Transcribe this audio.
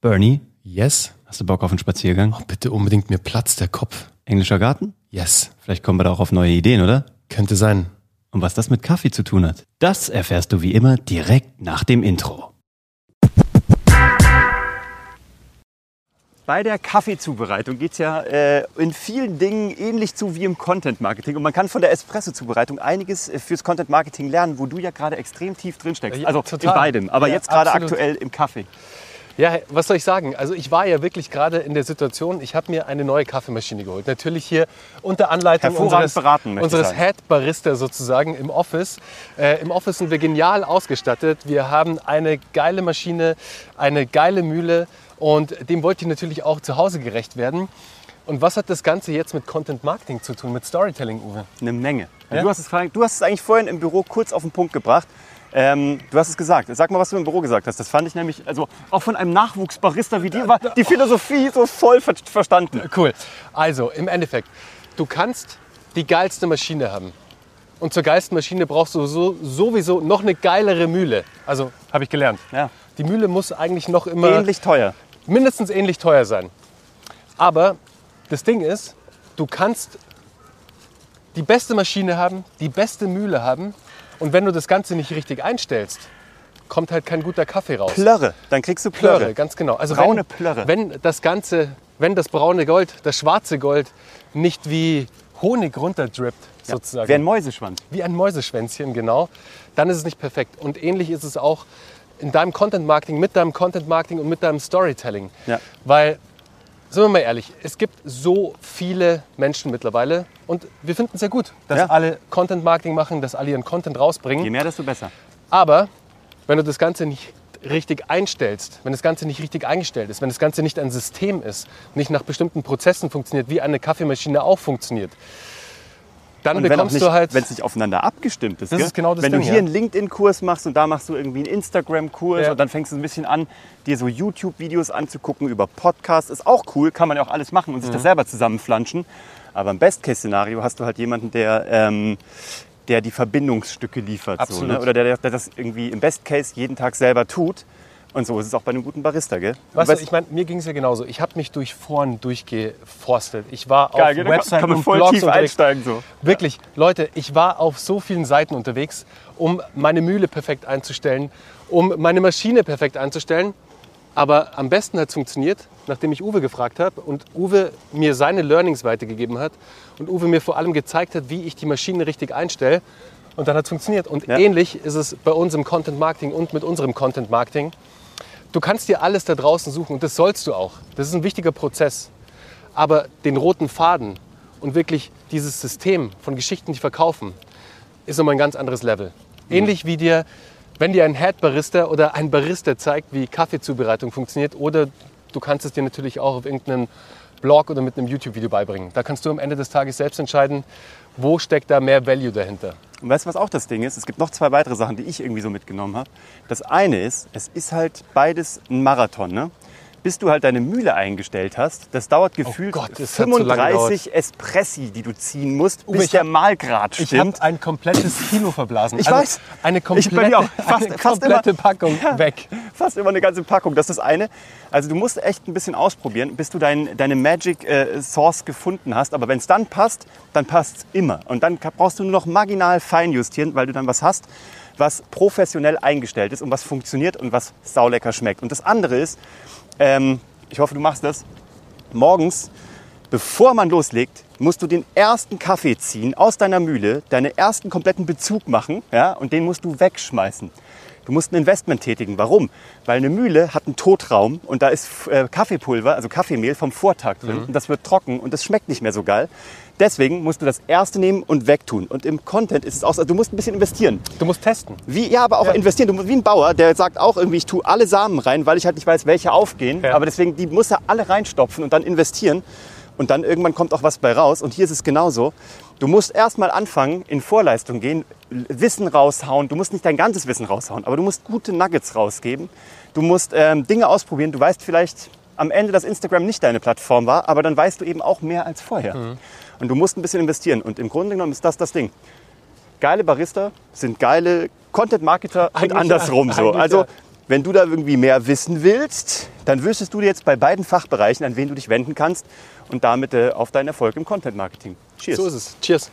Bernie, Yes? hast du Bock auf einen Spaziergang? Oh, bitte unbedingt, mir platzt der Kopf. Englischer Garten? Yes. Vielleicht kommen wir da auch auf neue Ideen, oder? Könnte sein. Und was das mit Kaffee zu tun hat, das erfährst du wie immer direkt nach dem Intro. Bei der Kaffeezubereitung geht es ja äh, in vielen Dingen ähnlich zu wie im Content Marketing. Und man kann von der Espresso-Zubereitung einiges äh, fürs Content Marketing lernen, wo du ja gerade extrem tief drin steckst. Also total. in beidem, aber Ja, jetzt gerade aktuell im Kaffee. Ja, was soll ich sagen? Also ich war ja wirklich gerade in der Situation, ich habe mir eine neue Kaffeemaschine geholt. Natürlich hier unter Anleitung unseres, beraten, unseres. Head Barista sozusagen im Office. Äh, Im Office sind wir genial ausgestattet. Wir haben eine geile Maschine, eine geile Mühle und dem wollte ich natürlich auch zu Hause gerecht werden. Und was hat das Ganze jetzt mit Content Marketing zu tun, mit Storytelling, Uwe? Eine Menge. Ja? Du, hast es, du hast es eigentlich vorhin im Büro kurz auf den Punkt gebracht. Ähm, du hast es gesagt. Sag mal, was du im Büro gesagt hast. Das fand ich nämlich, also auch von einem Nachwuchsbarista wie dir, war die Philosophie so voll ver verstanden. Cool. Also im Endeffekt, du kannst die geilste Maschine haben. Und zur geilsten Maschine brauchst du so, sowieso noch eine geilere Mühle. Also habe ich gelernt. Ja. Die Mühle muss eigentlich noch immer Ähnlich teuer. mindestens ähnlich teuer sein. Aber das Ding ist, du kannst die beste Maschine haben, die beste Mühle haben. Und wenn du das Ganze nicht richtig einstellst, kommt halt kein guter Kaffee raus. Plörre. Dann kriegst du Plörre. Plörre, ganz genau. Also Braune wenn, Plörre. Wenn das Ganze, wenn das braune Gold, das schwarze Gold nicht wie Honig runterdrippt, sozusagen. Wie ein Mäuseschwanz. wie ein Mäuseschwänzchen, genau, dann ist es nicht perfekt. Und ähnlich ist es auch in deinem Content Marketing, mit deinem Content Marketing und mit deinem Storytelling. Ja. Weil, sind wir mal ehrlich, es gibt so viele Menschen mittlerweile und wir finden es ja gut, dass Ja. alle Content Marketing machen, dass alle ihren Content rausbringen. Je mehr, desto besser. Aber wenn du das Ganze nicht richtig einstellst, wenn das Ganze nicht richtig eingestellt ist, wenn das Ganze nicht ein System ist, nicht nach bestimmten Prozessen funktioniert, wie eine Kaffeemaschine auch funktioniert, dann Und bekommst nicht, du halt. wenn es nicht aufeinander abgestimmt ist. Das gell? ist genau das Wenn Ding, du hier ja. einen LinkedIn-Kurs machst und da machst du irgendwie einen Instagram-Kurs Ja. und dann fängst du ein bisschen an, dir so YouTube-Videos anzugucken über Podcasts. Ist auch cool, kann man ja auch alles machen und sich Mhm. das selber zusammenflanschen. Aber im Best-Case-Szenario hast du halt jemanden, der, ähm, der die Verbindungsstücke liefert. So, Absolut. ne? Oder der, der das irgendwie im Best-Case jeden Tag selber tut. Und so ist es auch bei einem guten Barista, gell? Weißt Und du, ich meine, mir ging es ja genauso. Ich habe mich durch Foren durchgeforstet. Ich war Geil, auf gell? Da kann- Webseiten kann und voll Blogs tief unterwegs. einsteigen, so. Wirklich, Leute, ich war auf so vielen Seiten unterwegs, um meine Mühle perfekt einzustellen, um meine Maschine perfekt einzustellen. Aber am besten hat es funktioniert, nachdem ich Uwe gefragt habe und Uwe mir seine Learnings weitergegeben hat und Uwe mir vor allem gezeigt hat, wie ich die Maschine richtig einstelle. Und dann hat es funktioniert. Und Ja. ähnlich ist es bei uns im Content Marketing und mit unserem Content Marketing. Du kannst dir alles da draußen suchen und das sollst du auch. Das ist ein wichtiger Prozess. Aber den roten Faden und wirklich dieses System von Geschichten, die verkaufen, ist nochmal ein ganz anderes Level. Ähnlich wie dir, wenn dir ein Head Barista oder ein Barista zeigt, wie Kaffeezubereitung funktioniert, oder du kannst es dir natürlich auch auf irgendeinem Blog oder mit einem YouTube-Video beibringen. Da kannst du am Ende des Tages selbst entscheiden, wo steckt da mehr Value dahinter. Und weißt du, was auch das Ding ist? Es gibt noch zwei weitere Sachen, die ich irgendwie so mitgenommen habe. Das eine ist, es ist halt beides ein Marathon. Ne? Bis du halt deine Mühle eingestellt hast, das dauert gefühlt Oh Gott, das hat so lange 35 Espressi, die du ziehen musst, bis Uwe, ich der Mahlgrad Ich stimmt. habe ein komplettes Kilo verblasen. Ich also weiß. Eine Ich bei komplette, mir auch. Fast- eine fast komplette immer. Packung Ja. weg. Fast immer eine ganze Packung, das ist das eine. Also du musst echt ein bisschen ausprobieren, bis du dein, deine Magic äh, Sauce gefunden hast. Aber wenn es dann passt, dann passt es immer. Und dann brauchst du nur noch marginal fein justieren, weil du dann was hast, was professionell eingestellt ist und was funktioniert und was saulecker schmeckt. Und das andere ist, ähm, ich hoffe, du machst das, morgens, bevor man loslegt, musst du den ersten Kaffee ziehen aus deiner Mühle, deinen ersten kompletten Bezug machen ja, und den musst du wegschmeißen. Du musst ein Investment tätigen. Warum? Weil eine Mühle hat einen Totraum und da ist äh, Kaffeepulver, also Kaffeemehl vom Vortag drin und das wird trocken und das schmeckt nicht mehr so geil. Deswegen musst du das erste nehmen und wegtun. Und im Content ist es auch so, also du musst ein bisschen investieren. Du musst testen. Wie, ja, aber auch Ja. investieren. Du musst, wie ein Bauer, der sagt auch irgendwie, ich tue alle Samen rein, weil ich halt nicht weiß, welche aufgehen. Ja. Aber deswegen, die muss er alle reinstopfen und dann investieren. Und dann irgendwann kommt auch was bei raus. Und hier ist es genauso. Du musst erstmal anfangen, in Vorleistung gehen, Wissen raushauen. Du musst nicht dein ganzes Wissen raushauen, aber du musst gute Nuggets rausgeben. Du musst ähm, Dinge ausprobieren. Du weißt vielleicht am Ende, dass Instagram nicht deine Plattform war, aber dann weißt du eben auch mehr als vorher. Und du musst ein bisschen investieren. Und im Grunde genommen ist das das Ding geile Barista sind geile Content-Marketer und andersrum ja, so. Also. Wenn du da irgendwie mehr wissen willst, dann wüsstest du jetzt bei beiden Fachbereichen, an wen du dich wenden kannst und damit äh, auf deinen Erfolg im Content Marketing. Cheers. So ist es. Cheers.